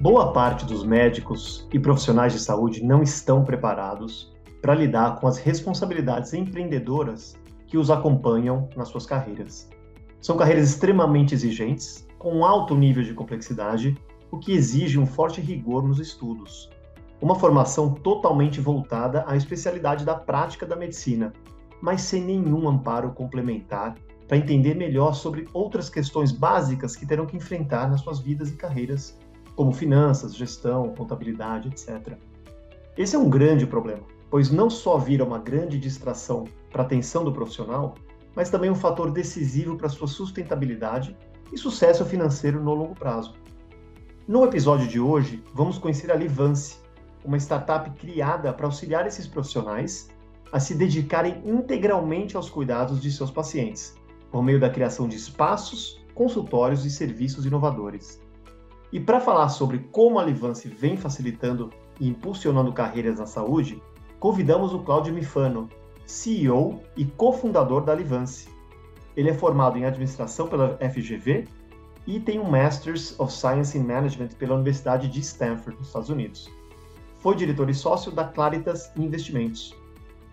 Boa parte dos médicos e profissionais de saúde não estão preparados para lidar com as responsabilidades empreendedoras que os acompanham nas suas carreiras. São carreiras extremamente exigentes, com alto nível de complexidade, o que exige um forte rigor nos estudos. Uma formação totalmente voltada à especialidade da prática da medicina, mas sem nenhum amparo complementar para entender melhor sobre outras questões básicas que terão que enfrentar nas suas vidas e carreiras como finanças, gestão, contabilidade, etc. Esse é um grande problema, pois não só vira uma grande distração para a atenção do profissional, mas também um fator decisivo para sua sustentabilidade e sucesso financeiro no longo prazo. No episódio de hoje, vamos conhecer a Livance, uma startup criada para auxiliar esses profissionais a se dedicarem integralmente aos cuidados de seus pacientes, por meio da criação de espaços, consultórios e serviços inovadores. E para falar sobre como a Livance vem facilitando e impulsionando carreiras na saúde, convidamos o Cláudio Mifano, CEO e cofundador da Livance. Ele é formado em administração pela FGV e tem um Masters of Science in Management pela Universidade de Stanford, nos Estados Unidos. Foi diretor e sócio da Claritas Investimentos.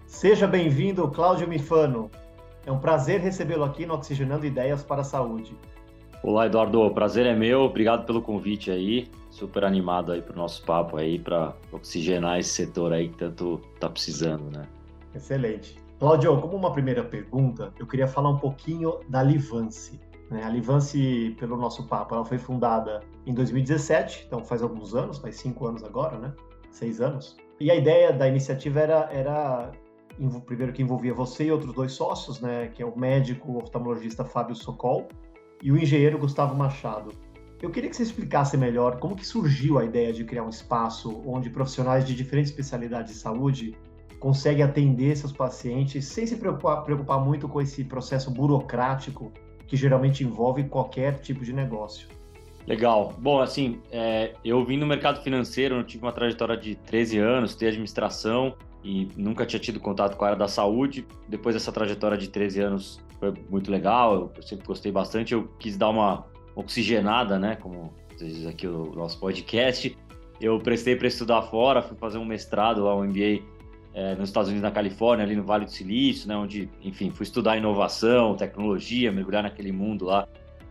Seja bem-vindo, Cláudio Mifano. É um prazer recebê-lo aqui no Oxigenando Ideias para a Saúde. Olá, Eduardo. Prazer é meu. Obrigado pelo convite aí. Super animado aí para o nosso papo aí, para oxigenar esse setor aí que tanto está precisando, né? Excelente. Claudio, como uma primeira pergunta, eu queria falar um pouquinho da Livance. Né? A Livance, pelo nosso papo, ela foi fundada em 2017, então faz alguns anos, faz cinco anos agora, né? Seis anos. E a ideia da iniciativa era, era primeiro que envolvia você e outros dois sócios, né? Que é o médico oftalmologista Fábio Socol e o engenheiro Gustavo Machado. Eu queria que você explicasse melhor como que surgiu a ideia de criar um espaço onde profissionais de diferentes especialidades de saúde conseguem atender seus pacientes sem se preocupar, preocupar muito com esse processo burocrático que geralmente envolve qualquer tipo de negócio. Legal. Bom, assim, é, eu vim no mercado financeiro, eu tive uma trajetória de 13 anos, tenho administração e nunca tinha tido contato com a área da saúde. Depois dessa trajetória de 13 anos, foi muito legal, eu sempre gostei bastante. Eu quis dar uma oxigenada, né? Como diz aqui o nosso podcast. Eu prestei para estudar fora, fui fazer um mestrado lá, um MBA é, nos Estados Unidos, na Califórnia, ali no Vale do Silício, né? Onde, enfim, fui estudar inovação, tecnologia, mergulhar naquele mundo lá.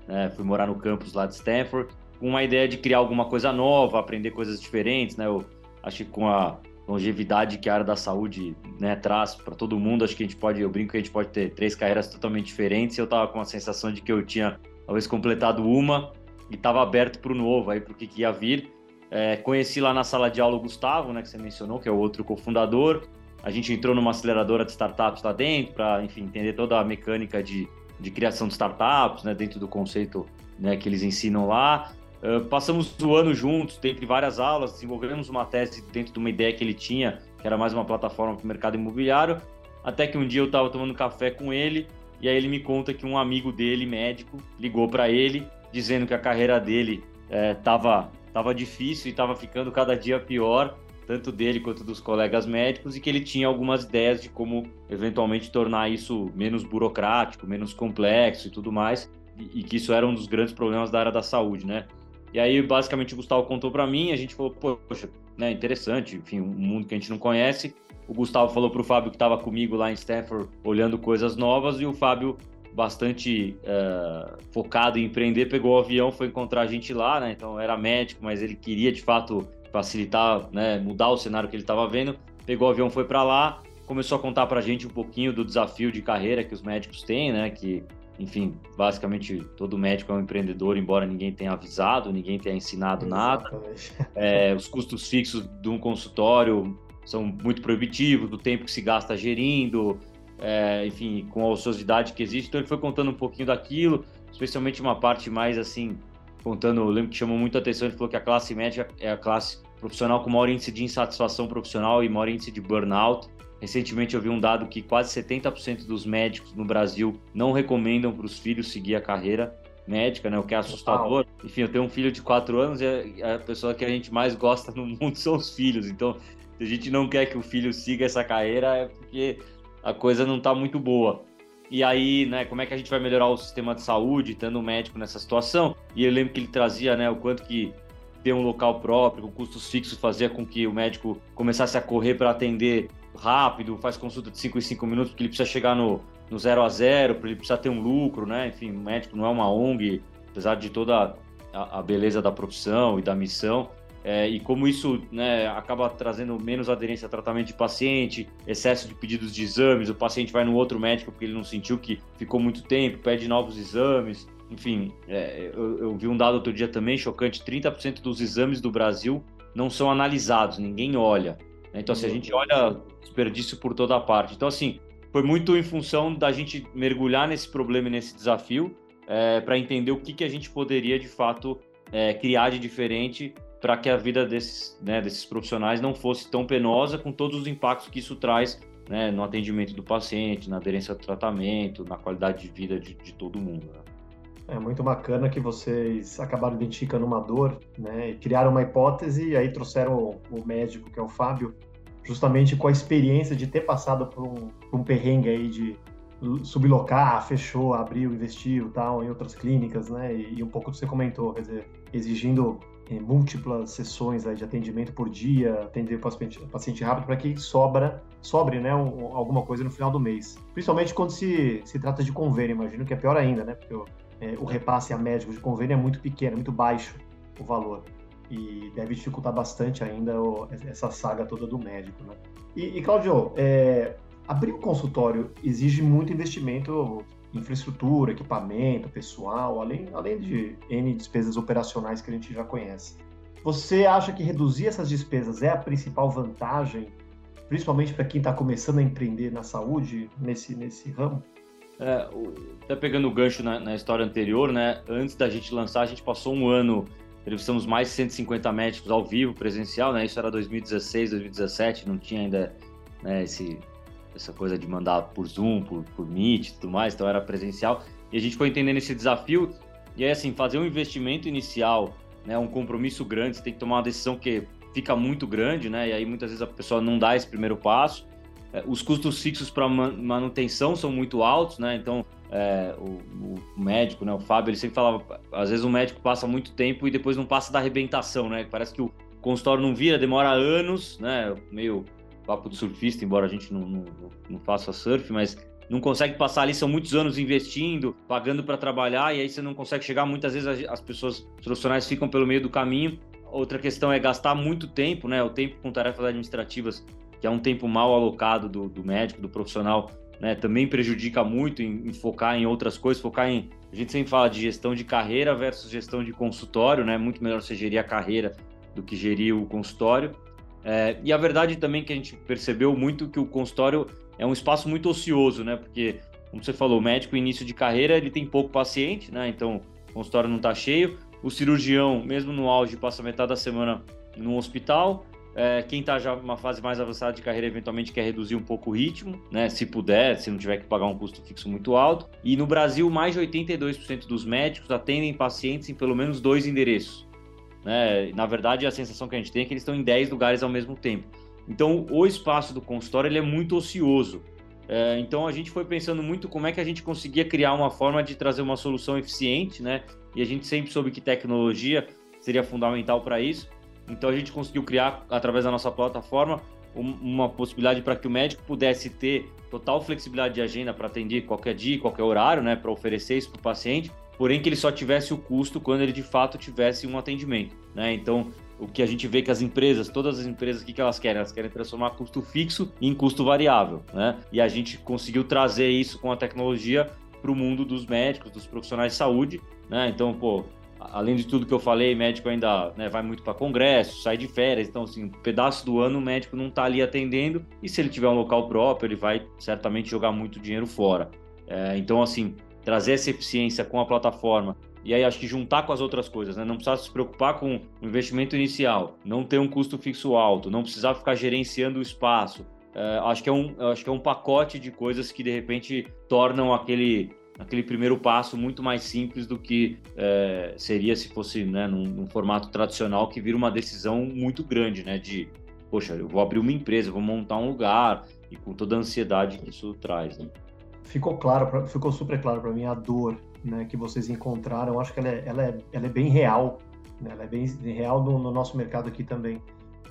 Né, fui morar no campus lá de Stanford, com uma ideia de criar alguma coisa nova, aprender coisas diferentes, né? Eu acho que com a longevidade que a área da saúde né, traz para todo mundo. Acho que a gente pode, eu brinco que a gente pode ter três carreiras totalmente diferentes. Eu estava com a sensação de que eu tinha talvez completado uma e estava aberto para o novo, aí para o que, ia vir. É, conheci lá na sala de aula o Gustavo, né, que você mencionou, que é o outro cofundador. A gente entrou numa aceleradora de startups lá dentro para, enfim, entender toda a mecânica de, de criação de startups, né, dentro do conceito né, que eles ensinam lá. Uh, passamos o ano juntos, dentre várias aulas, desenvolvemos uma tese dentro de uma ideia que ele tinha, que era mais uma plataforma para o mercado imobiliário, até que um dia eu estava tomando café com ele e aí ele me conta que um amigo dele, médico, ligou para ele dizendo que a carreira dele estava é, tava difícil e estava ficando cada dia pior, tanto dele quanto dos colegas médicos, e que ele tinha algumas ideias de como eventualmente tornar isso menos burocrático, menos complexo e tudo mais, e, e que isso era um dos grandes problemas da área da saúde, né? E aí, basicamente, o Gustavo contou para mim, a gente falou, poxa, né, interessante, enfim, um mundo que a gente não conhece. O Gustavo falou para o Fábio que estava comigo lá em Stanford, olhando coisas novas, e o Fábio, bastante uh, focado em empreender, pegou o avião, foi encontrar a gente lá, né? Então, era médico, mas ele queria, de fato, facilitar, né, mudar o cenário que ele estava vendo. Pegou o avião, foi para lá, começou a contar para a gente um pouquinho do desafio de carreira que os médicos têm, né? Que enfim, basicamente todo médico é um empreendedor, embora ninguém tenha avisado, ninguém tenha ensinado Exatamente. nada. É, os custos fixos de um consultório são muito proibitivos, do tempo que se gasta gerindo, é, enfim, com a ociosidade que existe. Então ele foi contando um pouquinho daquilo, especialmente uma parte mais assim, contando, eu lembro que chamou muita atenção, ele falou que a classe média é a classe profissional com maior índice de insatisfação profissional e maior índice de burnout. Recentemente eu vi um dado que quase 70% dos médicos no Brasil não recomendam para os filhos seguir a carreira médica, né? O que é assustador. Enfim, eu tenho um filho de 4 anos e a pessoa que a gente mais gosta no mundo são os filhos. Então, se a gente não quer que o filho siga essa carreira, é porque a coisa não está muito boa. E aí, né, como é que a gente vai melhorar o sistema de saúde, tendo um médico nessa situação? E eu lembro que ele trazia, né, o quanto que ter um local próprio, com custos fixos, fazia com que o médico começasse a correr para atender rápido, faz consulta de 5 em 5 minutos, porque ele precisa chegar no, no zero a zero, ele precisa ter um lucro, né? Enfim, o médico não é uma ONG, apesar de toda a, a beleza da profissão e da missão. É, e como isso né, acaba trazendo menos aderência a tratamento de paciente, excesso de pedidos de exames, o paciente vai no outro médico porque ele não sentiu que ficou muito tempo, pede novos exames. Enfim, é, eu, eu, vi um dado outro dia também chocante: 30% dos exames do Brasil não são analisados, ninguém olha. Né? Então, assim, a gente olha desperdício por toda parte. Então, assim, foi muito em função da gente mergulhar nesse problema e nesse desafio é, para entender o que, que a gente poderia, de fato, é, criar de diferente para que a vida desses, né, desses profissionais não fosse tão penosa com todos os impactos que isso traz né, no atendimento do paciente, na aderência ao tratamento, na qualidade de vida de, de todo mundo. Né? É muito bacana que vocês acabaram identificando uma dor, né, e criaram uma hipótese e aí trouxeram o médico, que é o Fábio, justamente com a experiência de ter passado por um, por um perrengue aí de sublocar, fechou, abriu, investiu tal, em outras clínicas, né? E, e um pouco que você comentou, quer dizer, exigindo eh, múltiplas sessões aí de atendimento por dia, atender o paciente, paciente rápido para que sobra, sobre, né, um, alguma coisa no final do mês. Principalmente quando se, se trata de convênio, imagino que é pior ainda, né? Porque o, é, o repasse a médico de convênio é muito pequeno, muito baixo o valor e deve dificultar bastante ainda o, essa saga toda do médico, né? E, e Claudio, é, abrir um consultório exige muito investimento em infraestrutura, equipamento, pessoal, além, além de N despesas operacionais que a gente já conhece. Você acha que reduzir essas despesas é a principal vantagem, principalmente para quem está começando a empreender na saúde, nesse, nesse ramo? É, até pegando o gancho na, na história anterior, né? Antes da gente lançar, a gente passou um ano entrevistamos mais de 150 médicos ao vivo, presencial, né? Isso era 2016, 2017, não tinha ainda né, esse, essa coisa de mandar por Zoom, por, por Meet e tudo mais, então era presencial. E a gente foi entendendo esse desafio. E aí, assim, fazer um investimento inicial, né, um compromisso grande, você tem que tomar uma decisão que fica muito grande, né? E aí muitas vezes a pessoa não dá esse primeiro passo. É, os custos fixos para manutenção são muito altos, né? Então, é, o, o, médico, né, o Fábio, ele sempre falava, às vezes o médico passa muito tempo e depois não passa da arrebentação, né? Parece que o consultório não vira, demora anos, né? Meio papo do surfista, embora a gente não, não, não faça surf, mas não consegue passar ali, são muitos anos investindo, pagando para trabalhar, e aí você não consegue chegar. Muitas vezes as pessoas, profissionais ficam pelo meio do caminho. Outra questão é gastar muito tempo, né? O tempo com tarefas administrativas, que é um tempo mal alocado do, do médico, do profissional, né, também prejudica muito em, em, focar em outras coisas, focar em. A gente sempre fala de gestão de carreira versus gestão de consultório, né? Muito melhor você gerir a carreira do que gerir o consultório. É, e a verdade também que a gente percebeu muito que o consultório é um espaço muito ocioso, né? Porque, como você falou, o médico início de carreira ele tem pouco paciente, né? Então o consultório não está cheio. O cirurgião, mesmo no auge, passa metade da semana no hospital. É, quem está já numa fase mais avançada de carreira eventualmente quer reduzir um pouco o ritmo, né? Se puder, se não tiver que pagar um custo fixo muito alto. E no Brasil, mais de 82% dos médicos atendem pacientes em pelo menos dois endereços. Né? Na verdade, a sensação que a gente tem é que eles estão em 10 lugares ao mesmo tempo. Então, o espaço do consultório ele é muito ocioso. É, então, a gente foi pensando muito como é que a gente conseguia criar uma forma de trazer uma solução eficiente, né? E a gente sempre soube que tecnologia seria fundamental para isso. Então a gente conseguiu criar, através da nossa plataforma, uma possibilidade para que o médico pudesse ter total flexibilidade de agenda para atender qualquer dia, qualquer horário, né, para oferecer isso para o paciente, porém que ele só tivesse o custo quando ele de fato tivesse um atendimento, né? Então, o que a gente vê que as empresas, todas as empresas, o que, que elas querem? Elas querem transformar custo fixo em custo variável, né? E a gente conseguiu trazer isso com a tecnologia para o mundo dos médicos, dos profissionais de saúde, né? Então, pô, além de tudo que eu falei, médico ainda né, vai muito para congresso, sai de férias, então assim, um pedaço do ano o médico não está ali atendendo e se ele tiver um local próprio, ele vai certamente jogar muito dinheiro fora. É, então assim, trazer essa eficiência com a plataforma e aí acho que juntar com as outras coisas, né? Não precisar se preocupar com o investimento inicial, não ter um custo fixo alto, não precisar ficar gerenciando o espaço. É, acho, que é um, acho que é um pacote de coisas que de repente tornam aquele, aquele primeiro passo muito mais simples do que é, seria se fosse né, num, num, formato tradicional que vira uma decisão muito grande, né? De, poxa, eu vou abrir uma empresa, vou montar um lugar e com toda a ansiedade que isso traz. Né? Ficou claro, ficou super claro para mim a dor né, que vocês encontraram, acho que ela é, ela é, ela é bem real, né, ela é bem real no, no nosso mercado aqui também.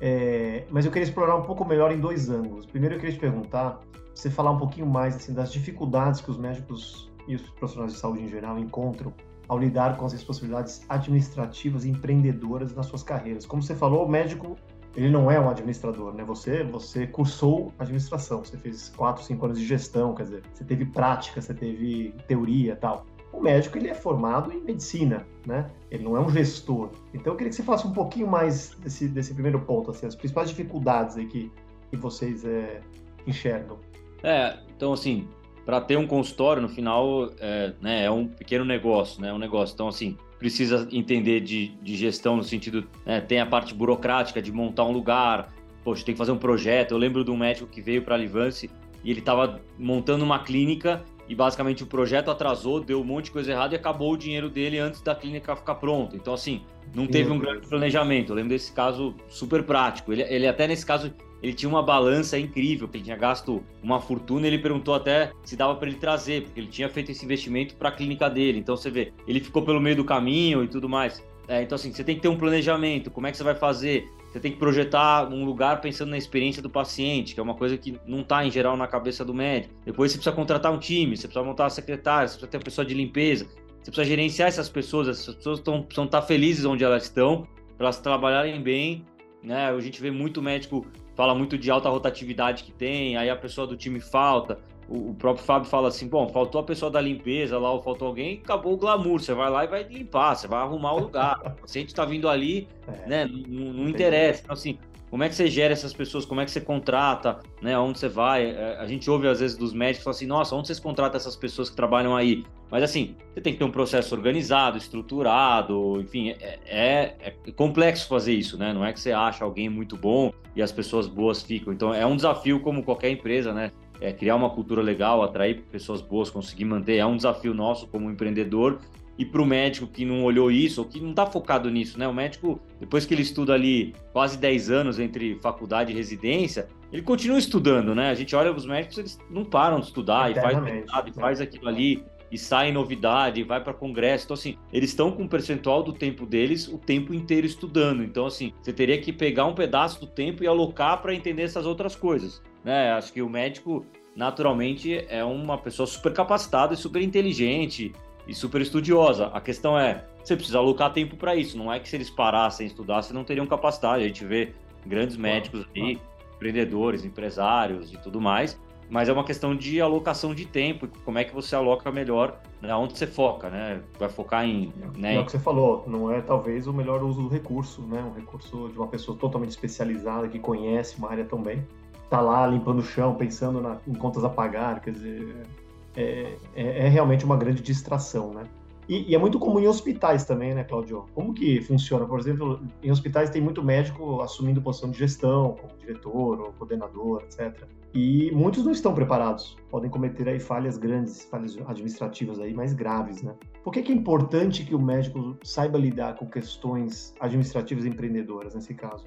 É, mas eu queria explorar um pouco melhor em dois ângulos. Primeiro, eu queria te perguntar, você falar um pouquinho mais assim, das dificuldades que os médicos e os profissionais de saúde em geral encontram ao lidar com as responsabilidades administrativas e empreendedoras nas suas carreiras. Como você falou, o médico ele não é um administrador, né? Você, você cursou administração, você fez quatro, cinco anos de gestão, quer dizer, você teve prática, você teve teoria, tal o médico ele é formado em medicina, né? Ele não é um gestor. Então eu queria que você falasse um pouquinho mais desse, desse primeiro ponto, assim, as principais dificuldades aí que, que vocês é, enxergam. É, então assim, para ter um consultório no final é, né, é um pequeno negócio, né? Um negócio. Então assim, precisa entender de, de gestão no sentido, né, tem a parte burocrática de montar um lugar, poxa, tem que fazer um projeto. Eu lembro de um médico que veio para a Livance e ele estava montando uma clínica e basicamente o projeto atrasou, deu um monte de coisa errada e acabou o dinheiro dele antes da clínica ficar pronta. Então, assim, não teve um grande planejamento. Eu lembro desse caso super prático. Ele, ele até nesse caso, ele tinha uma balança incrível, que ele tinha gasto uma fortuna. Ele perguntou até se dava para ele trazer, porque ele tinha feito esse investimento para a clínica dele. Então, você vê, ele ficou pelo meio do caminho e tudo mais. É, então, assim, você tem que ter um planejamento. Como é que você vai fazer? Você tem que projetar um lugar pensando na experiência do paciente, que é uma coisa que não está em geral na cabeça do médico. Depois você precisa contratar um time, você precisa montar a secretária, você precisa ter uma pessoa de limpeza, você precisa gerenciar essas pessoas, essas pessoas tão, precisam estar tá felizes onde elas estão, para elas trabalharem bem. Né? A gente vê muito médico fala muito de alta rotatividade que tem, aí a pessoa do time falta o próprio Fábio fala assim: bom, faltou a pessoa da limpeza lá, ou faltou alguém, acabou o glamour. Você vai lá e vai limpar, você vai arrumar o lugar. O paciente está vindo ali, é, né? Não, não interessa. Então, assim, como é que você gera essas pessoas? Como é que você contrata? Né? Onde você vai? É, a gente ouve às vezes dos médicos assim: nossa, onde vocês contratam essas pessoas que trabalham aí? Mas assim, você tem que ter um processo organizado, estruturado, enfim, é, é, é complexo fazer isso, né? Não é que você acha alguém muito bom e as pessoas boas ficam. Então é um desafio como qualquer empresa, né? É, criar uma cultura legal, atrair pessoas boas, conseguir manter, é um desafio nosso como empreendedor. E para o médico que não olhou isso, ou que não está focado nisso, né? O médico, depois que ele estuda ali quase 10 anos entre faculdade e residência, ele continua estudando, né? A gente olha os médicos, eles não param de estudar e faz mercado, e faz aquilo ali e sai novidade, e vai para congresso. Então, assim, eles estão com um percentual do tempo deles o tempo inteiro estudando. Então, assim, você teria que pegar um pedaço do tempo e alocar para entender essas outras coisas. Né? Acho que o médico, naturalmente, é uma pessoa super capacitada e super inteligente e super estudiosa. A questão é, você precisa alocar tempo para isso. Não é que se eles parassem estudar, você não teriam capacidade. A gente vê grandes médicos aí, empreendedores, empresários e tudo mais. Mas é uma questão de alocação de tempo, como é que você aloca melhor, né, onde você foca, né? Vai focar em. Né, é o que você falou, não é talvez o melhor uso do recurso, né? Um recurso de uma pessoa totalmente especializada, que conhece uma área tão bem tá lá limpando o chão, pensando na, em contas a pagar, quer dizer, é, é, é realmente uma grande distração, né? E, e, é muito comum em hospitais também, né, Claudio? Como que funciona? Por exemplo, em hospitais tem muito médico assumindo posição de gestão, como diretor ou coordenador, etc. E muitos não estão preparados, podem cometer aí falhas grandes, falhas administrativas aí mais graves, né? Por que, que é importante que o médico saiba lidar com questões administrativas e empreendedoras nesse caso?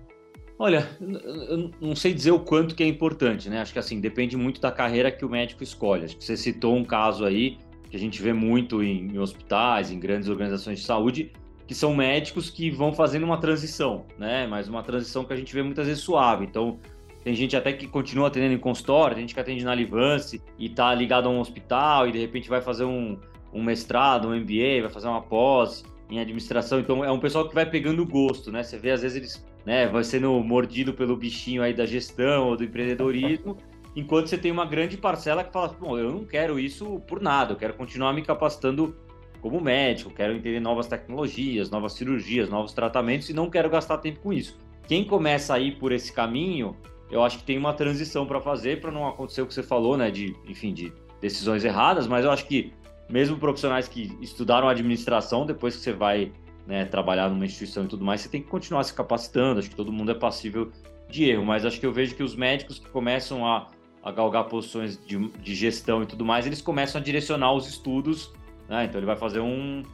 Olha, eu não sei dizer o quanto que é importante, né? Acho que assim, depende muito da carreira que o médico escolhe. Acho que você citou um caso aí que a gente vê muito em, em hospitais, em grandes organizações de saúde, que são médicos que vão fazendo uma transição, né? Mas uma transição que a gente vê muitas vezes suave. Então, tem gente até que continua atendendo em consultório, tem gente que atende na Livance e tá ligado a um hospital e de repente vai fazer um, um mestrado, um MBA, vai fazer uma pós em administração. Então, é um pessoal que vai pegando gosto, né? Você vê, às vezes, eles né, vai sendo mordido pelo bichinho aí da gestão ou do empreendedorismo, enquanto você tem uma grande parcela que fala, bom, eu não quero isso por nada, eu quero continuar me capacitando como médico, quero entender novas tecnologias, novas cirurgias, novos tratamentos e não quero gastar tempo com isso. Quem começa a ir por esse caminho, eu acho que tem uma transição para fazer para não acontecer o que você falou, né, de, enfim, de decisões erradas, mas eu acho que mesmo profissionais que estudaram administração, depois que você vai né, trabalhar numa instituição e tudo mais, você tem que continuar se capacitando. Acho que todo mundo é passível de erro, mas acho que eu vejo que os médicos que começam a, a galgar posições de, de gestão e tudo mais, eles começam a direcionar os estudos. Né? Então ele vai fazer um,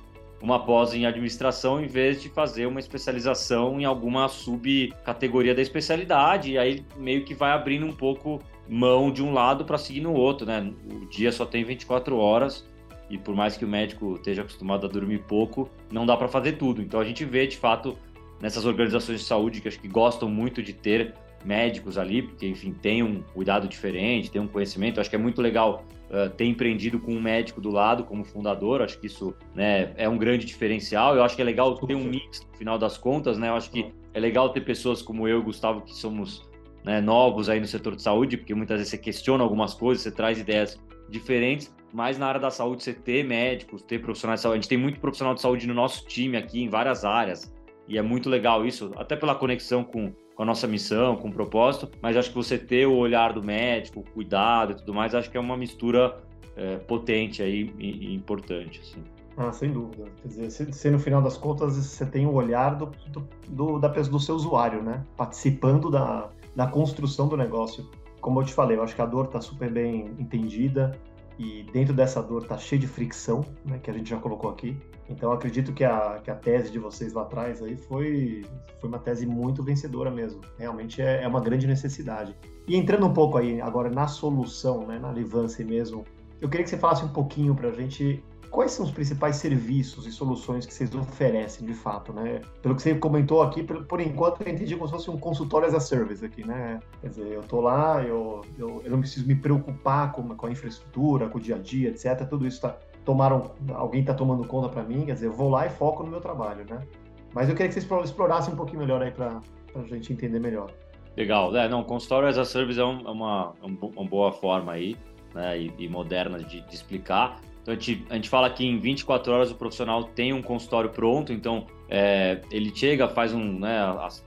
uma pós em administração em vez de fazer uma especialização em alguma subcategoria da especialidade, e aí meio que vai abrindo um pouco mão de um lado para seguir no outro, né? O dia só tem 24 horas e por mais que o médico esteja acostumado a dormir pouco, não dá para fazer tudo. Então a gente vê de fato nessas organizações de saúde que acho que gostam muito de ter médicos ali, porque enfim tem um cuidado diferente, tem um conhecimento. Acho que é muito legal uh, ter empreendido com um médico do lado como fundador. Acho que isso né, é um grande diferencial. Eu acho que é legal ter um mix no final das contas, né? Eu acho que é legal ter pessoas como eu e Gustavo que somos né, novos aí no setor de saúde, porque muitas vezes você questiona algumas coisas, você traz ideias diferentes, mas na área da saúde você ter médicos, ter profissionais de saúde. A gente tem muito profissional de saúde no nosso time aqui, em várias áreas, e é muito legal isso, até pela conexão com, com a nossa missão, com o propósito, mas acho que você ter o olhar do médico, o cuidado e tudo mais, acho que é uma mistura é, potente aí e, e importante. Assim. Ah, sem dúvida. Quer dizer, se, se, no final das contas você tem o olhar do, do, do, da, do seu usuário, né? Participando da, da construção do negócio. Como eu te falei, eu acho que a dor está super bem entendida e dentro dessa dor está cheio de fricção, né, que a gente já colocou aqui. Então acredito que a, que a tese de vocês lá atrás aí foi, foi uma tese muito vencedora mesmo. Realmente é, é uma grande necessidade. E entrando um pouco aí agora na solução, né, na Livance mesmo, eu queria que você falasse um pouquinho para a gente quais são os principais serviços e soluções que vocês oferecem de fato, né? Pelo que você comentou aqui, por, por enquanto eu entendi como se fosse um consultório as a service aqui, né? Quer dizer, eu tô lá, eu, eu, eu não preciso me preocupar com, com a infraestrutura, com o dia a dia, etc. Tudo isso tá, tomaram, alguém está tomando conta para mim, quer dizer, eu vou lá e foco no meu trabalho, né? Mas eu queria que vocês explorassem um pouquinho melhor aí para a gente entender melhor. Legal, é, não, consultório as a service é, um, é uma, é uma boa forma aí, né, e, e moderna de, de explicar. Então a gente, a gente fala que em 24 horas o profissional tem um consultório pronto, então é, ele chega, faz um. Né,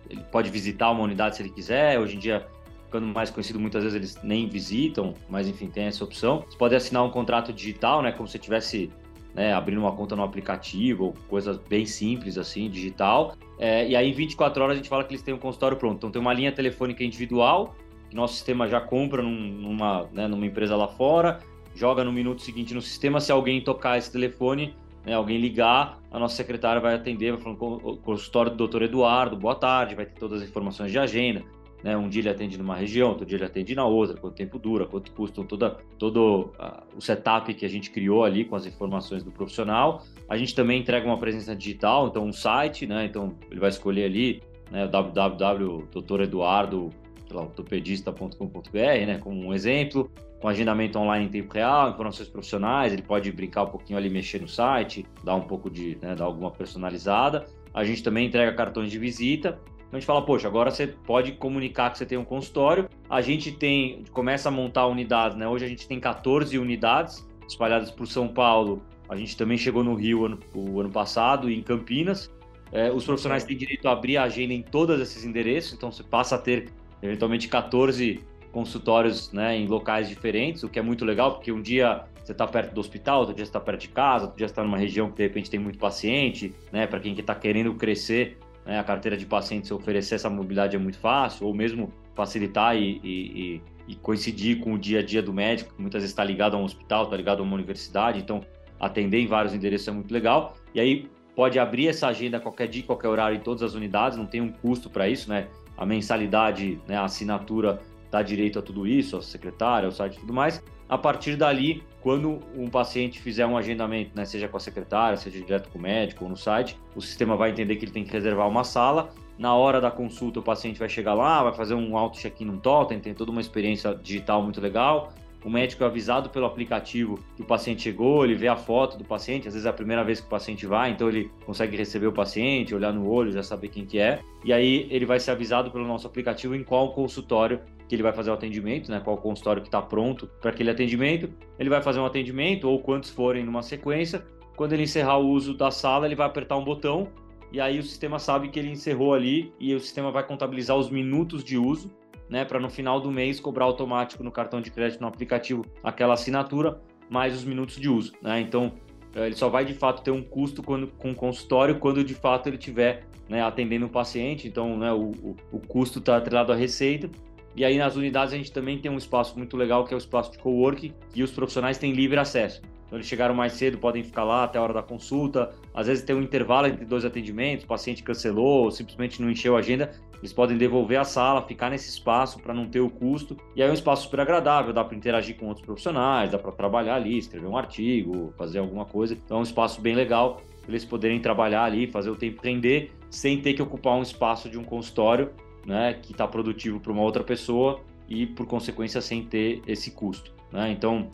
ele pode visitar uma unidade se ele quiser. Hoje em dia, ficando mais conhecido, muitas vezes eles nem visitam, mas enfim, tem essa opção. Você pode assinar um contrato digital, né? Como se tivesse né, abrindo uma conta no aplicativo, coisas bem simples assim, digital. É, e aí em 24 horas a gente fala que eles têm um consultório pronto. Então tem uma linha telefônica individual, que nosso sistema já compra num, numa, né, numa empresa lá fora joga no minuto seguinte no sistema. Se alguém tocar esse telefone, né, alguém ligar, a nossa secretária vai atender, vai falando com o consultório do doutor Eduardo, boa tarde, vai ter todas as informações de agenda. Né, um dia ele atende numa região, outro dia ele atende na outra, quanto tempo dura, quanto custa, toda, todo uh, o setup que a gente criou ali com as informações do profissional. A gente também entrega uma presença digital, então um site, né, então ele vai escolher ali né, www.doutoreduardo.com.br, né, como um exemplo com agendamento online em tempo real, informações profissionais, ele pode brincar um pouquinho ali, mexer no site, dar um pouco de, né, dar alguma personalizada. A gente também entrega cartões de visita. Então a gente fala, poxa, agora você pode comunicar que você tem um consultório. A gente tem, começa a montar unidades, né? Hoje a gente tem 14 unidades espalhadas por São Paulo. A gente também chegou no Rio ano, o ano passado e em Campinas. É, os profissionais têm direito a abrir a agenda em todos esses endereços, então você passa a ter eventualmente 14 consultórios né, em locais diferentes, o que é muito legal, porque um dia você está perto do hospital, outro dia você está perto de casa, outro dia você está numa região que de repente tem muito paciente, né? Para quem está querendo crescer né, a carteira de pacientes, oferecer essa mobilidade é muito fácil, ou mesmo facilitar e, e, e coincidir com o dia a dia do médico, que muitas vezes está ligado a um hospital, está ligado a uma universidade, então atender em vários endereços é muito legal. E aí pode abrir essa agenda qualquer dia, qualquer horário em todas as unidades, não tem um custo para isso, né? A mensalidade, né, a assinatura dá direito a tudo isso, a secretária, ao site e tudo mais. A partir dali, quando um paciente fizer um agendamento, né, seja com a secretária, seja direto com o médico ou no site, o sistema vai entender que ele tem que reservar uma sala. Na hora da consulta, o paciente vai chegar lá, vai fazer um auto check-in no totem, tem toda uma experiência digital muito legal. O médico é avisado pelo aplicativo que o paciente chegou, ele vê a foto do paciente, às vezes é a primeira vez que o paciente vai, então ele consegue receber o paciente, olhar no olho, já saber quem que é. E aí ele vai ser avisado pelo nosso aplicativo em qual consultório que ele vai fazer o atendimento, né? Qual consultório que está pronto para aquele atendimento. Ele vai fazer um atendimento, ou quantos forem numa sequência. Quando ele encerrar o uso da sala, ele vai apertar um botão e aí o sistema sabe que ele encerrou ali e o sistema vai contabilizar os minutos de uso, né? Para no final do mês cobrar automático no cartão de crédito no aplicativo aquela assinatura. mais os minutos de uso, né? Então, é, ele só vai de fato ter um custo quando, com o consultório quando de fato ele estiver né, atendendo o paciente, então né, o, o, o custo está atrelado à receita. E aí nas unidades a gente também tem um espaço muito legal que é o espaço de coworking e os profissionais têm livre acesso. Então eles chegaram mais cedo, podem ficar lá até a hora da consulta. Às vezes tem um intervalo entre dois atendimentos, o paciente cancelou ou simplesmente não encheu a agenda, eles podem devolver a sala, ficar nesse espaço para não ter o custo. E aí é um espaço super agradável, dá para interagir com outros profissionais, dá para trabalhar ali, escrever um artigo, fazer alguma coisa. Então é um espaço bem legal para eles poderem trabalhar ali, fazer o tempo render, sem ter que ocupar um espaço de um consultório, né, que está produtivo para uma outra pessoa e por consequência sem ter esse custo. Né? Então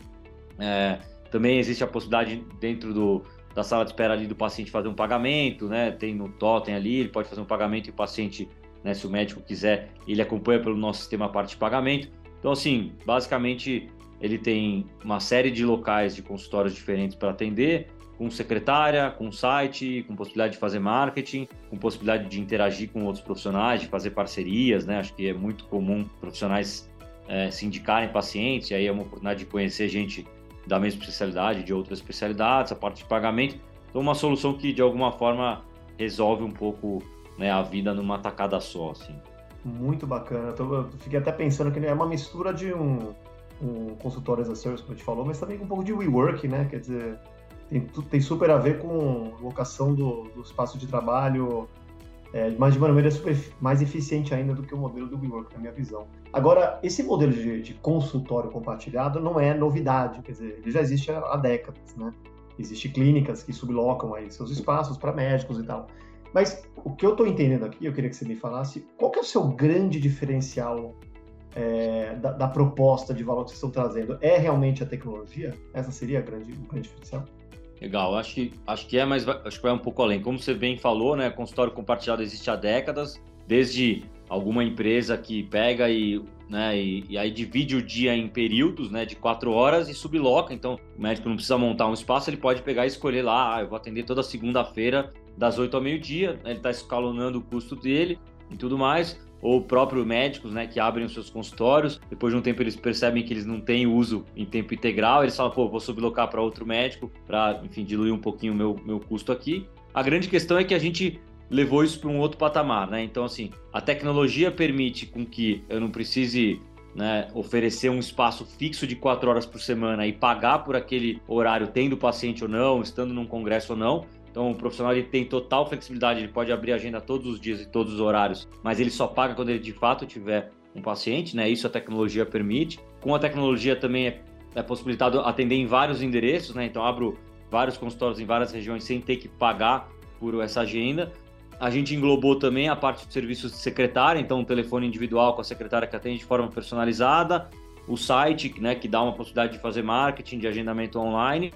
é, também existe a possibilidade dentro do, da sala de espera ali do paciente fazer um pagamento, né? Tem no totem ali, ele pode fazer um pagamento e o paciente, né, se o médico quiser, ele acompanha pelo nosso sistema a parte de pagamento. Então, assim, basicamente ele tem uma série de locais de consultórios diferentes para atender, com secretária, com site, com possibilidade de fazer marketing, com possibilidade de interagir com outros profissionais, de fazer parcerias, né? Acho que é muito comum profissionais é, se indicarem pacientes, e aí é uma oportunidade de conhecer gente da mesma especialidade, de outras especialidades, a parte de pagamento. Então, uma solução que, de alguma forma, resolve um pouco né, a vida numa tacada só. Assim. Muito bacana. Eu fiquei até pensando que é uma mistura de um, um consultório as a service, como a gente falou, mas também um pouco de WeWork, né? Quer dizer, tem, tem super a ver com locação do, do espaço de trabalho, é, mas de uma maneira super, mais eficiente ainda do que o modelo do WeWork, na minha visão. Agora, esse modelo de, de, consultório compartilhado não é novidade, quer dizer, ele já existe há décadas, né? Existem clínicas que sublocam aí seus espaços para médicos e tal. Mas o que eu estou entendendo aqui, eu queria que você me falasse, qual que é o seu grande diferencial é, da, da, proposta de valor que vocês estão trazendo? É realmente a tecnologia? Essa seria a grande, o grande diferencial? Legal, acho que, acho que é, mas acho que vai um pouco além. Como você bem falou, né, consultório compartilhado existe há décadas, desde alguma empresa que pega e, né, e, e, aí divide o dia em períodos, né, de quatro horas e subloca. Então, o médico não precisa montar um espaço, ele pode pegar e escolher lá, ah, eu vou atender toda segunda-feira das 8 ao meio-dia, né, ele está escalonando o custo dele e tudo mais ou próprio médicos, né, que abrem os seus consultórios, depois de um tempo eles percebem que eles não têm uso em tempo integral, eles falam, pô, vou sublocar para outro médico para, enfim, diluir um pouquinho o meu, meu custo aqui. A grande questão é que a gente levou isso para um outro patamar, né? Então, assim, a tecnologia permite com que eu não precise né, oferecer um espaço fixo de quatro horas por semana e pagar por aquele horário, tendo paciente ou não, estando num congresso ou não, então, o profissional ele tem total flexibilidade, ele pode abrir a agenda todos os dias e todos os horários, mas ele só paga quando ele de fato tiver um paciente, né? Isso a tecnologia permite. Com a tecnologia também é, é possibilitado atender em vários endereços, né? Então, abro vários consultórios em várias regiões sem ter que pagar por essa agenda. A gente englobou também a parte de serviços de secretária, então um telefone individual com a secretária que atende de forma personalizada, o site, né, que dá uma possibilidade de fazer marketing, de agendamento online.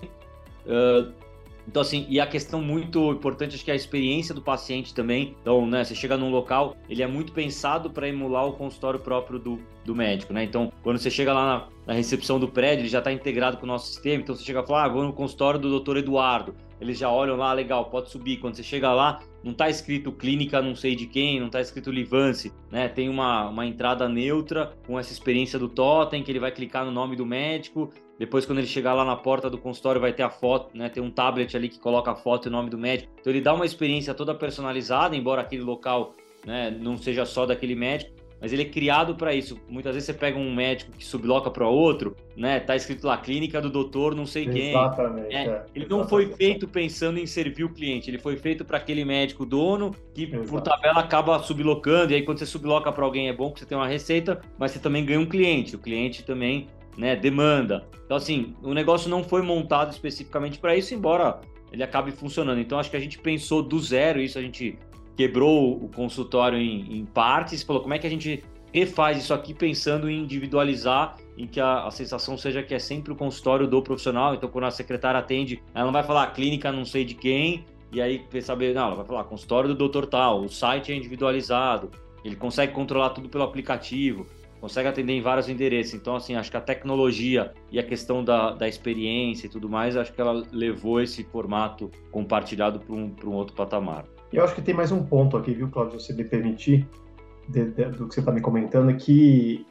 Uh, então, assim, e a questão muito importante, acho que é a experiência do paciente também. Então, né, você chega num local, ele é muito pensado para emular o consultório próprio do, do médico, né? Então, quando você chega lá na, na recepção do prédio, ele já está integrado com o nosso sistema. Então, você chega e fala, ah, vou no consultório do doutor Eduardo. Eles já olham lá, legal, pode subir. Quando você chega lá, não está escrito clínica não sei de quem, não está escrito Livance, né? Tem uma, uma entrada neutra com essa experiência do totem, que ele vai clicar no nome do médico, depois, quando ele chegar lá na porta do consultório, vai ter a foto, né? Tem um tablet ali que coloca a foto e o nome do médico. Então, ele dá uma experiência toda personalizada, embora aquele local né, não seja só daquele médico, mas ele é criado para isso. Muitas vezes você pega um médico que subloca para outro, né? Tá escrito lá clínica do doutor não sei quem. Exatamente. É, é, ele não foi feito pensando em servir o cliente, ele foi feito para aquele médico dono que por tabela acaba sublocando. E aí quando você subloca para alguém é bom que você tem uma receita, mas você também ganha um cliente. O cliente também né, demanda. Então, assim, o negócio não foi montado especificamente para isso, embora ele acabe funcionando. Então, acho que a gente pensou do zero isso, a gente quebrou o consultório em, em partes, falou como é que a gente refaz isso aqui pensando em individualizar, em que a, a, sensação seja que é sempre o consultório do profissional. Então, quando a secretária atende, ela não vai falar clínica não sei de quem, e aí saber, não, ela vai falar consultório do doutor tal, o site é individualizado, ele consegue controlar tudo pelo aplicativo consegue atender em vários endereços. Então, assim, acho que a tecnologia e a questão da, da experiência e tudo mais, acho que ela levou esse formato compartilhado para um, um outro patamar. Eu acho que tem mais um ponto aqui, viu, Cláudio, se me permitir, de, de, do que você está me comentando, é que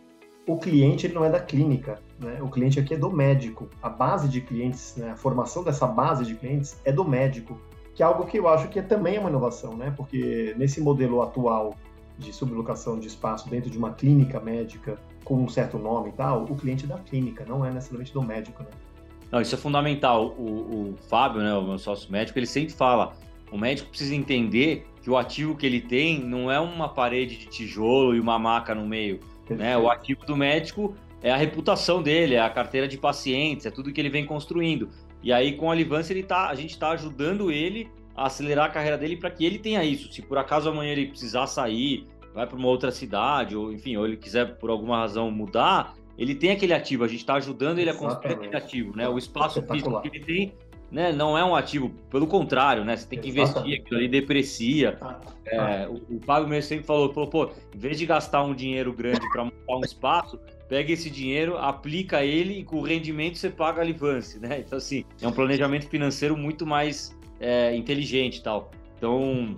o cliente ele não é da clínica, né? O cliente aqui é do médico. A base de clientes, né? a formação dessa base de clientes é do médico, que é algo que eu acho que é também uma inovação, né? Porque nesse modelo atual de sublocação de espaço dentro de uma clínica médica com um certo nome e tal, o cliente é da clínica, não é necessariamente do médico, né? Não, isso é fundamental. O, o Fábio, né, o meu sócio médico, ele sempre fala: o médico precisa entender que o ativo que ele tem não é uma parede de tijolo e uma maca no meio. Né? O ativo do médico é a reputação dele, é a carteira de pacientes, é tudo que ele vem construindo. E aí, com a Livance, ele tá, a gente está ajudando ele acelerar a carreira dele para que ele tenha isso. Se por acaso amanhã ele precisar sair, vai para uma outra cidade, ou enfim, ou ele quiser por alguma razão mudar, ele tem aquele ativo. A gente está ajudando ele Exatamente. a construir aquele ativo, né? O espaço físico que ele tem né, não é um ativo, pelo contrário, né? Você tem que Exatamente. investir, aquilo ali deprecia. Ah, é, ah. O, o Pablo mesmo sempre falou, falou, pô, em vez de gastar um dinheiro grande para montar um espaço, pega esse dinheiro, aplica ele e com o rendimento você paga a Livance, né? Então, assim, é um planejamento financeiro muito mais é, inteligente e tal. Então,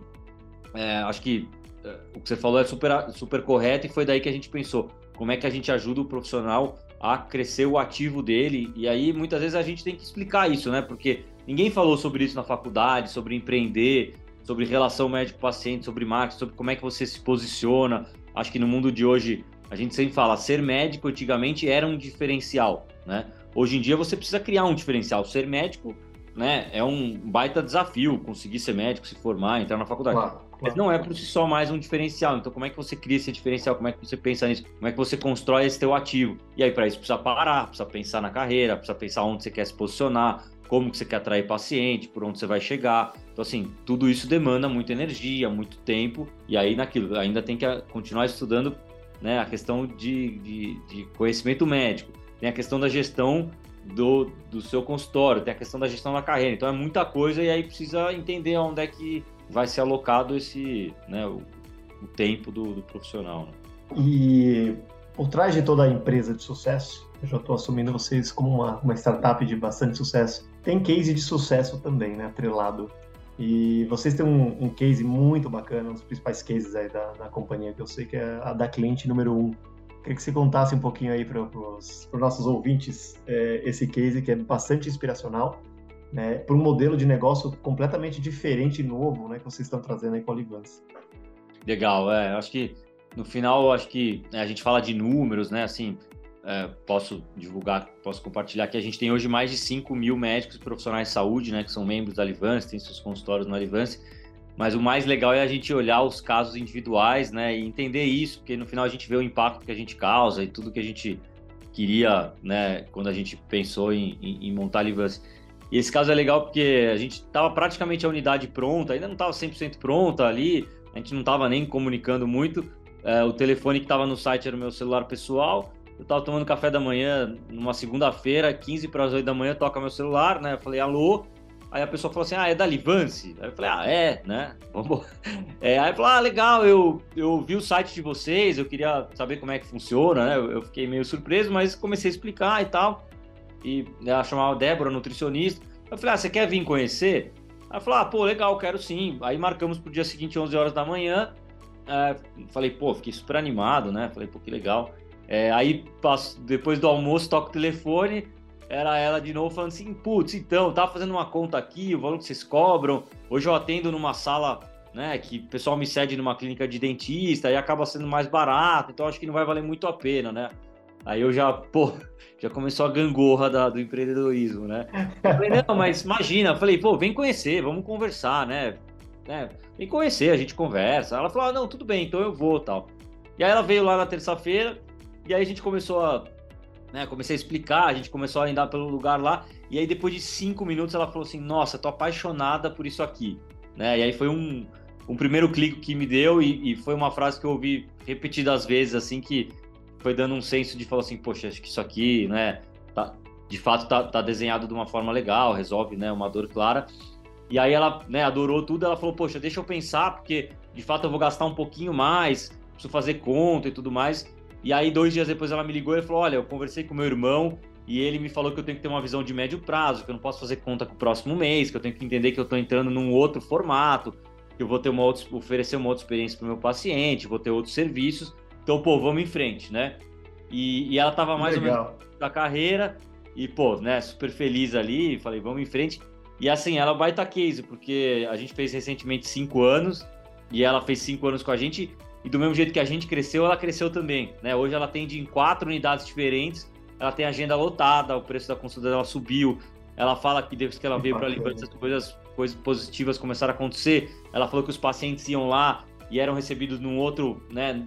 é, acho que é, o que você falou é super, super correto e foi daí que a gente pensou, como é que a gente ajuda o profissional a crescer o ativo dele. E aí, muitas vezes, a gente tem que explicar isso, né? Porque ninguém falou sobre isso na faculdade, sobre empreender, sobre relação médico-paciente, sobre marketing, sobre como é que você se posiciona. Acho que no mundo de hoje, a gente sempre fala, ser médico antigamente era um diferencial, né? Hoje em dia você precisa criar um diferencial. Ser médico, né, é um baita desafio conseguir ser médico, se formar, entrar na faculdade. Claro. Mas não é por si só mais um diferencial. Então, como é que você cria esse diferencial? Como é que você pensa nisso? Como é que você constrói esse teu ativo? E aí, para isso, precisa parar, precisa pensar na carreira, precisa pensar onde você quer se posicionar, como que você quer atrair paciente, por onde você vai chegar. Então, assim, tudo isso demanda muita energia, muito tempo. E aí, naquilo, ainda tem que continuar estudando né, a questão de, de, de conhecimento médico. Tem a questão da gestão do, do seu consultório, tem a questão da gestão da carreira. Então, é muita coisa e aí precisa entender onde é que vai ser alocado esse, né, o, o tempo do, do profissional. Né? E por trás de toda a empresa de sucesso, eu já estou assumindo vocês como uma, uma startup de bastante sucesso, tem case de sucesso também, né, atrelado. E vocês têm um, um case muito bacana, um dos principais cases aí da, da companhia, que eu sei que é a da cliente número um. Queria que você contasse um pouquinho aí para os nossos ouvintes é, esse case que é bastante inspiracional né, para um modelo de negócio completamente diferente e novo, né, que vocês estão trazendo aí com a Livance. Legal, é, acho que no final, acho que né, a gente fala de números, né, assim, é, posso divulgar, posso compartilhar que a gente tem hoje mais de 5 mil médicos profissionais de saúde, né, que são membros da Livance, tem seus consultórios na Livance, mas o mais legal é a gente olhar os casos individuais, né, e entender isso, porque no final a gente vê o impacto que a gente causa e tudo que a gente queria, né, quando a gente pensou em, em, em montar a Livance. E esse caso é legal porque a gente estava praticamente a unidade pronta, ainda não estava 100% pronta ali, a gente não estava nem comunicando muito. É, o telefone que estava no site era o meu celular pessoal. Eu estava tomando café da manhã numa segunda-feira, 15 para as 8 da manhã, toca meu celular, né? Eu falei, alô. Aí a pessoa falou assim: ah, é da Livance? Aí eu falei: ah, é, né? Vamos. É, aí falou: ah, legal, eu, eu vi o site de vocês, eu queria saber como é que funciona, né? Eu, eu fiquei meio surpreso, mas comecei a explicar e tal e ela chamava Débora, nutricionista. Eu falei, ah, você quer vir conhecer? Ela falou, ah, pô, legal, quero sim. Aí marcamos pro dia seguinte, 11 horas da manhã. É, falei, pô, fiquei super animado, né? Falei, pô, que legal. É, aí, passo, depois do almoço, toco o telefone, era ela de novo falando assim, putz, então, tava fazendo uma conta aqui, o valor que vocês cobram. Hoje eu atendo numa sala, né, que o pessoal me cede numa clínica de dentista e acaba sendo mais barato, então acho que não vai valer muito a pena, né? Aí eu já, pô, já começou a gangorra da, do empreendedorismo, né? Eu falei, não, mas imagina, eu falei, pô, vem conhecer, vamos conversar, né? né? Vem conhecer, a gente conversa. Ela falou, ah, não, tudo bem, então eu vou tal. E aí ela veio lá na terça-feira, e aí a gente começou a. Né, comecei a explicar, a gente começou a andar pelo lugar lá, e aí depois de cinco minutos ela falou assim: Nossa, tô apaixonada por isso aqui. Né? E aí foi um, um primeiro clique que me deu, e, e foi uma frase que eu ouvi repetidas vezes, assim, que foi dando um senso de falar assim, poxa, acho que isso aqui, né, tá, de fato tá, tá desenhado de uma forma legal, resolve, né, uma dor clara. E aí ela, né, adorou tudo, ela falou, poxa, deixa eu pensar, porque de fato eu vou gastar um pouquinho mais, preciso fazer conta e tudo mais. E aí dois dias depois ela me ligou e falou, olha, eu conversei com meu irmão e ele me falou que eu tenho que ter uma visão de médio prazo, que eu não posso fazer conta com o próximo mês, que eu tenho que entender que eu estou entrando num outro formato, que eu vou ter uma outra, oferecer uma outra experiência para o meu paciente, vou ter outros serviços. Então, pô, vamos em frente, né? E, e ela tava mais Legal. ou menos da carreira e, pô, né, super feliz ali. Falei, vamos em frente. E assim, ela é baita case, porque a gente fez recentemente cinco anos e ela fez cinco anos com a gente. E do mesmo jeito que a gente cresceu, ela cresceu também. Né? Hoje ela atende em quatro unidades diferentes, ela tem agenda lotada, o preço da consulta dela subiu. Ela fala que depois que ela veio para a Libanês, as coisas, coisas positivas começaram a acontecer. Ela falou que os pacientes iam lá e eram recebidos num outro, né,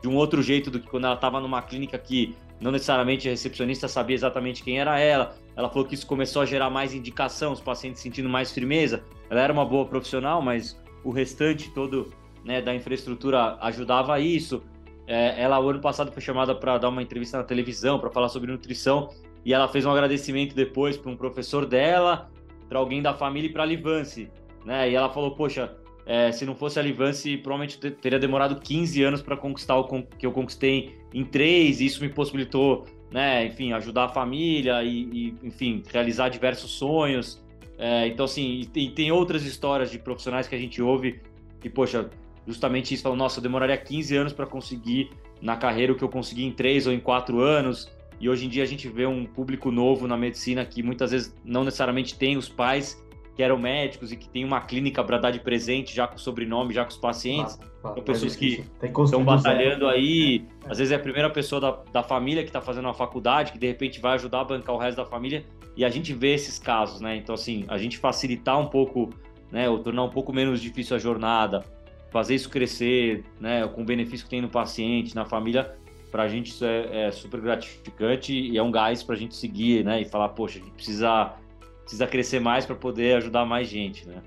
de um outro jeito do que quando ela estava numa clínica que não necessariamente a recepcionista sabia exatamente quem era ela. Ela falou que isso começou a gerar mais indicação, os pacientes sentindo mais firmeza. Ela era uma boa profissional, mas o restante todo né, da infraestrutura ajudava isso. É, ela, o ano passado, foi chamada para dar uma entrevista na televisão, para falar sobre nutrição, e ela fez um agradecimento depois para um professor dela, para alguém da família e para a Livance. Né? E ela falou: Poxa, é, se não fosse a Livance, provavelmente teria demorado 15 anos para conquistar o que eu conquistei em três, e isso me possibilitou, né, enfim, ajudar a família e, e enfim, realizar diversos sonhos. É, então, assim, e tem outras histórias de profissionais que a gente ouve que, poxa, justamente isso, falam, nossa, eu demoraria 15 anos para conseguir na carreira o que eu consegui em três ou em quatro anos. E hoje em dia a gente vê um público novo na medicina que muitas vezes não necessariamente tem os pais que eram médicos e que tem uma clínica para dar de presente já com o sobrenome, já com os pacientes. Ah, São pessoas que estão batalhando aí. É. Às vezes é a primeira pessoa da, da família que está fazendo uma faculdade, que de repente vai ajudar a bancar o resto da família. E a gente vê esses casos, né? Então, assim, a gente facilitar um pouco, né? Ou tornar um pouco menos difícil a jornada, fazer isso crescer, né? Com o benefício que tem no paciente, na família, para a gente isso é, é, super gratificante e é um gás para a gente seguir, né? E falar, poxa, a gente precisa precisa crescer mais para poder ajudar mais gente, né?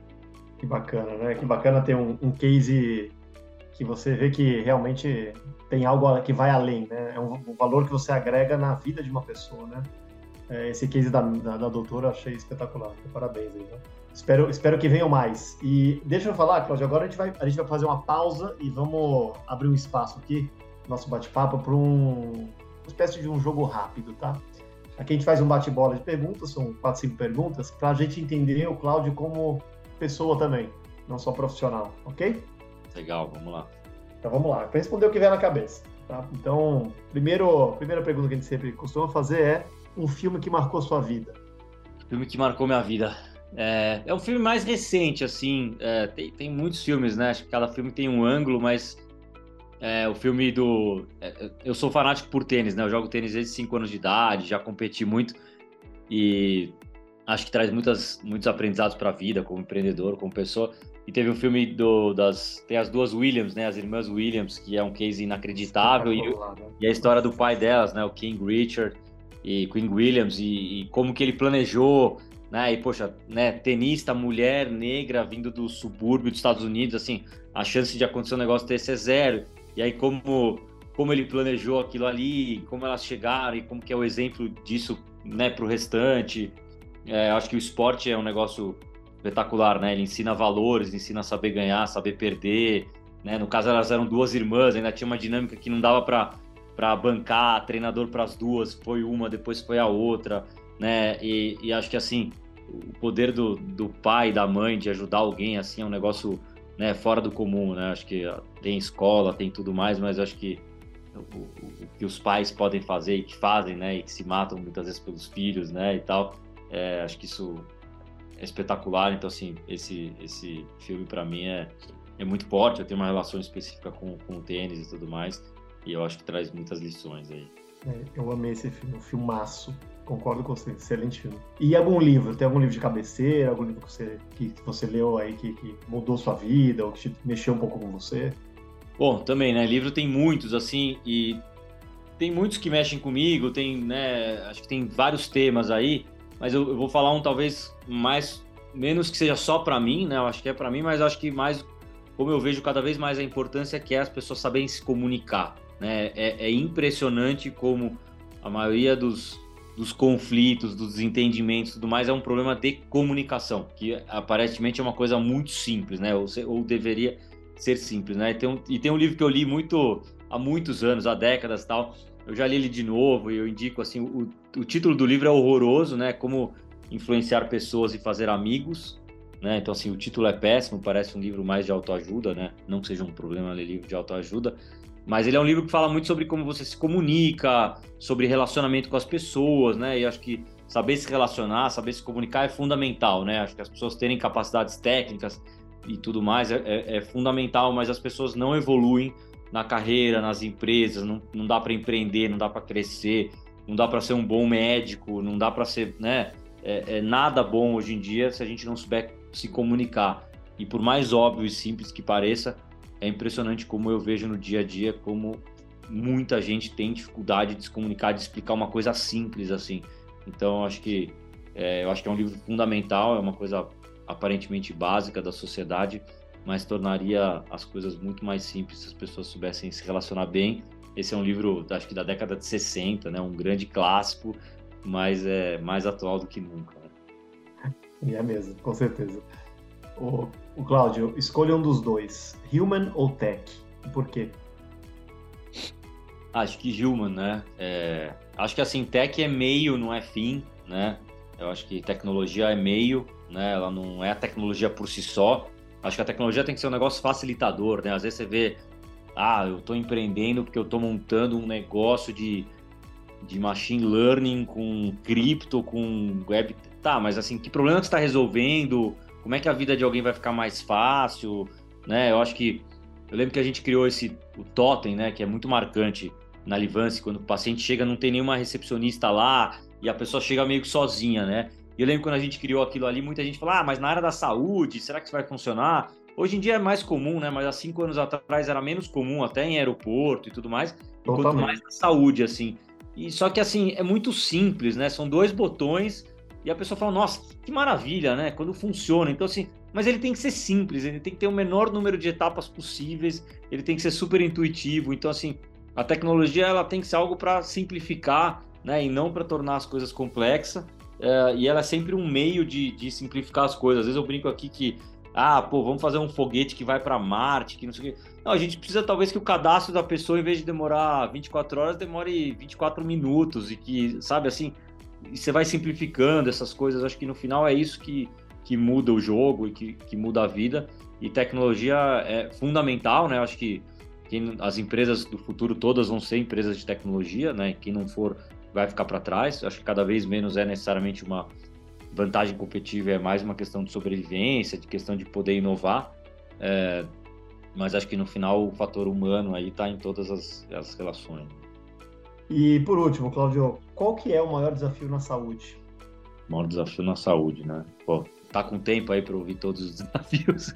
Que bacana, né? Que bacana ter um, um, case que você vê que realmente tem algo que vai além, né? É um, um valor que você agrega na vida de uma pessoa, né? É, esse case da, da, da doutora achei espetacular. Parabéns aí, né? Espero, espero que venham mais. E deixa eu falar, Cláudio, agora a gente, vai, a gente vai fazer uma pausa e vamos abrir um espaço aqui, nosso bate-papo, para um, uma espécie de um jogo rápido, tá? Aqui a gente faz um bate-bola de perguntas, são quatro, cinco perguntas, para a gente entender o Cláudio como pessoa também, não só profissional, ok? Legal, vamos lá. Então vamos lá, para responder o que vier na cabeça. Tá? Então, primeiro, primeira pergunta que a gente sempre costuma fazer é um filme que marcou sua vida. Filme que marcou minha vida. É, é um filme mais recente, assim. É, tem, tem muitos filmes, né? Acho que cada filme tem um ângulo, mas é, o filme do. É, eu sou fanático por tênis, né? Eu jogo tênis desde 5 anos de idade, já competi muito e acho que traz muitas, muitos aprendizados para a vida, como empreendedor, como pessoa. E teve um filme do, das. Tem as duas Williams, né? As irmãs Williams, que é um case inacreditável, e, e, a história do pai delas, né? O King Richard e Queen Williams, e, e como que ele planejou né? E poxa, né, tenista, mulher negra vindo do subúrbio dos Estados Unidos, assim, a chance de acontecer um negócio desse é zero. E aí como como ele planejou aquilo ali, como elas chegaram e como que é o exemplo disso, né, para o restante. É, acho que o esporte é um negócio espetacular, né? Ele ensina valores, ensina a saber ganhar, saber perder, né? No caso elas eram duas irmãs, ainda tinha uma dinâmica que não dava para para bancar treinador para as duas, foi uma, depois foi a outra, né? E, e acho que assim o poder do, do pai, da mãe de ajudar alguém assim é um negócio né, fora do comum, né? Acho que tem escola, tem tudo mais, mas acho que o, o, o, que os pais podem fazer e que fazem, né, e que se matam muitas vezes pelos filhos, né, e tal, é, acho que isso é espetacular. Então, assim, esse esse filme para mim é é muito forte. Eu tenho uma relação específica com, com o tênis e tudo mais, e eu acho que traz muitas lições aí. É, eu amei esse filme, um filmaço. Concordo com você, excelente filme. E algum livro? Tem algum livro de cabeceira? Algum livro que você, que você leu aí que, que mudou sua vida ou que mexeu um pouco com você? Bom, também, né? Livro tem muitos, assim, e tem muitos que mexem comigo, tem, né? Acho que tem vários temas aí, mas eu, eu vou falar um talvez mais, menos que seja só para mim, né? Eu acho que é para mim, mas acho que mais, como eu vejo cada vez mais a importância que é as pessoas saberem se comunicar, né? É, é impressionante como a maioria dos dos conflitos, dos desentendimentos e tudo mais, é um problema de comunicação, que aparentemente é uma coisa muito simples, né? Ou, ou deveria ser simples, né? E tem, um, e tem um livro que eu li muito há muitos anos, há décadas tal. Eu já li ele de novo e eu indico assim, o, o título do livro é horroroso, né? Como influenciar pessoas e fazer amigos. né? Então, assim, o título é péssimo, parece um livro mais de autoajuda, né? Não que seja um problema ler livro de autoajuda, mas ele é um livro que fala muito sobre como você se comunica, sobre relacionamento com as pessoas, né? E acho que saber se relacionar, saber se comunicar é fundamental, né? Acho que as pessoas terem capacidades técnicas e tudo mais é, é, é fundamental, mas as pessoas não evoluem na carreira, nas empresas, não, não dá para empreender, não dá para crescer, não dá para ser um bom médico, não dá para ser, né? É, é, nada bom hoje em dia se a gente não souber se comunicar. E por mais óbvio e simples que pareça, é impressionante como eu vejo no dia a dia como muita gente tem dificuldade de se comunicar, de explicar uma coisa simples assim. Então, acho que é, eu acho que é um livro fundamental, é uma coisa aparentemente básica da sociedade, mas tornaria as coisas muito mais simples se as pessoas soubessem se relacionar bem. Esse é um livro, acho que da década de 60, né? Um grande clássico, mas é mais atual do que nunca. Né? É mesmo, com certeza. O, o Cláudio, escolha um dos dois, Human ou Tech? Por quê? Acho que Human, né? É, acho que assim, Tech é meio, não é fim, né? Eu acho que tecnologia é meio, né? Ela não é a tecnologia por si só. Acho que a tecnologia tem que ser um negócio facilitador, né? Às vezes você vê, ah, eu estou empreendendo porque eu estou montando um negócio de, de machine learning com cripto, com web. Tá, mas assim, que problema que você está resolvendo? Como é que a vida de alguém vai ficar mais fácil, né? Eu acho que eu lembro que a gente criou esse o totem, né, que é muito marcante na Livance, quando o paciente chega não tem nenhuma recepcionista lá e a pessoa chega meio que sozinha, né? E eu lembro quando a gente criou aquilo ali, muita gente falou: "Ah, mas na área da saúde, será que isso vai funcionar?" Hoje em dia é mais comum, né? Mas há cinco anos atrás era menos comum, até em aeroporto e tudo mais. Totalmente. Quanto mais na saúde, assim. E só que assim é muito simples, né? São dois botões e a pessoa fala, nossa, que maravilha, né? Quando funciona. Então, assim, mas ele tem que ser simples, ele tem que ter o menor número de etapas possíveis, ele tem que ser super intuitivo. Então, assim, a tecnologia ela tem que ser algo para simplificar, né? E não para tornar as coisas complexas. É, e ela é sempre um meio de, de simplificar as coisas. Às vezes eu brinco aqui que, ah, pô, vamos fazer um foguete que vai para Marte, que não sei o quê. Não, a gente precisa talvez que o cadastro da pessoa, em vez de demorar 24 horas, demore 24 minutos e que, sabe, assim, e você vai simplificando essas coisas. Acho que no final é isso que, que muda o jogo e que, que muda a vida. E tecnologia é fundamental, né? Acho que quem, as empresas do futuro todas vão ser empresas de tecnologia, né? Quem não for vai ficar para trás. Acho que cada vez menos é necessariamente uma vantagem competitiva, é mais uma questão de sobrevivência, de questão de poder inovar. É, mas acho que no final o fator humano aí está em todas as, as relações. E por último, Claudio, qual que é o maior desafio na saúde? O maior desafio na saúde, né? Pô, tá com tempo aí para ouvir todos os desafios.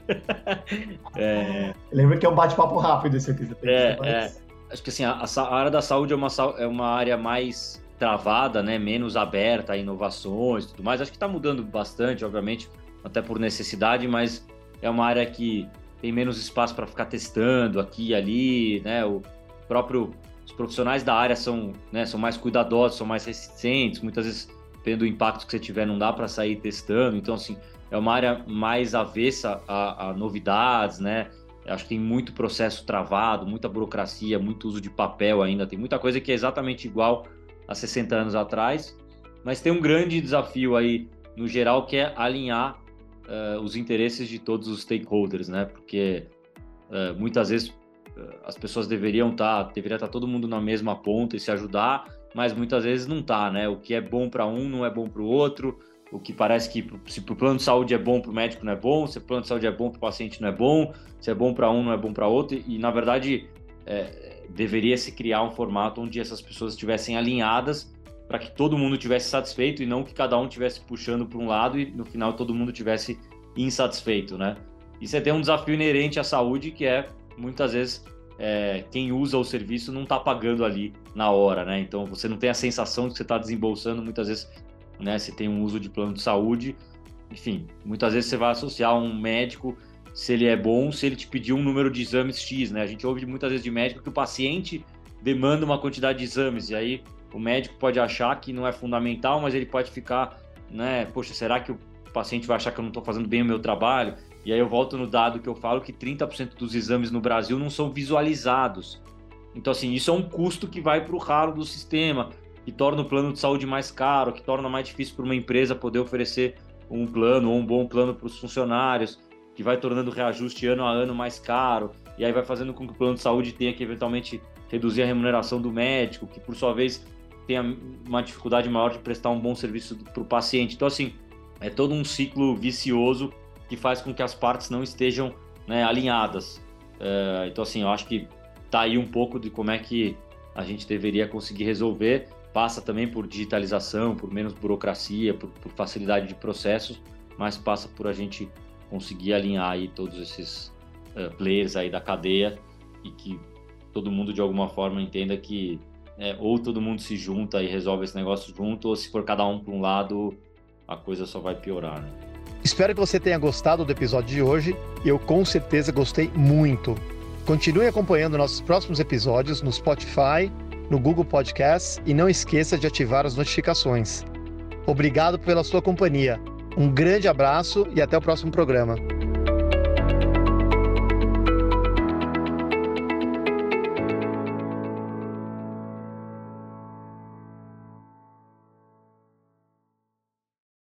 é... Lembra que é um bate-papo rápido esse aqui. É, mas... é, Acho que assim, a, a, área da saúde é uma, é uma área mais travada, né? Menos aberta a inovações e tudo mais. Acho que está mudando bastante, obviamente, até por necessidade, mas é uma área que tem menos espaço para ficar testando aqui e ali, né? O próprio os profissionais da área são, né, são mais cuidadosos, são mais resistentes, muitas vezes, do impacto que você tiver, não dá para sair testando. Então, assim, é uma área mais avessa a, a novidades, né? acho que tem muito processo travado, muita burocracia, muito uso de papel ainda, tem muita coisa que é exatamente igual a 60 anos atrás, mas tem um grande desafio aí, no geral, que é alinhar uh, os interesses de todos os stakeholders, né? Porque uh, muitas vezes as pessoas deveriam estar, tá, deveria estar tá todo mundo na mesma ponta e se ajudar, mas muitas vezes não tá, né? O que é bom para um não é bom para o outro. O que parece que se o plano de saúde é bom para o médico não é bom, se o plano de saúde é bom para o paciente não é bom, se é bom para um não é bom para outro. E na verdade é, deveria se criar um formato onde essas pessoas estivessem alinhadas para que todo mundo tivesse satisfeito e não que cada um tivesse puxando para um lado e no final todo mundo tivesse insatisfeito, né? Isso é ter um desafio inerente à saúde que é muitas vezes é, quem usa o serviço não está pagando ali na hora, né? Então você não tem a sensação de que você está desembolsando muitas vezes, né? Se tem um uso de plano de saúde, enfim, muitas vezes você vai associar um médico se ele é bom, se ele te pedir um número de exames X, né? A gente ouve muitas vezes de médico que o paciente demanda uma quantidade de exames e aí o médico pode achar que não é fundamental, mas ele pode ficar, né? Poxa, será que o paciente vai achar que eu não estou fazendo bem o meu trabalho? E aí eu volto no dado que eu falo que 30% dos exames no Brasil não são visualizados. Então, assim, isso é um custo que vai para o ralo do sistema, que torna o plano de saúde mais caro, que torna mais difícil para uma empresa poder oferecer um plano ou um bom plano para os funcionários, que vai tornando o reajuste ano a ano mais caro, e aí vai fazendo com que o plano de saúde tenha que eventualmente reduzir a remuneração do médico, que por sua vez tenha uma dificuldade maior de prestar um bom serviço para o paciente. Então, assim, é todo um ciclo vicioso que faz com que as partes não estejam né, alinhadas. É, então, assim, eu acho que tá aí um pouco de como é que a gente deveria conseguir resolver. Passa também por digitalização, por menos burocracia, por, por facilidade de processos, mas passa por a gente conseguir alinhar aí todos esses uh, players aí da cadeia e que todo mundo de alguma forma entenda que é, ou todo mundo se junta e resolve esse negócio junto, ou se for cada um para um lado, a coisa só vai piorar. Né? Espero que você tenha gostado do episódio de hoje. Eu com certeza gostei muito. Continue acompanhando nossos próximos episódios no Spotify, no Google Podcasts e não esqueça de ativar as notificações. Obrigado pela sua companhia. Um grande abraço e até o próximo programa.